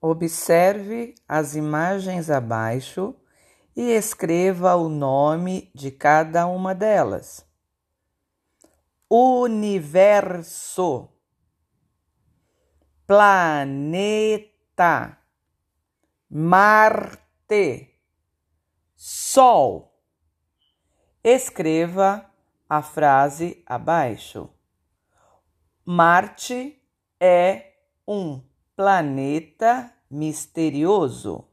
Observe as imagens abaixo e escreva o nome de cada uma delas. Universo, planeta, Marte, Sol. Escreva a frase abaixo. Marte é um planeta misterioso.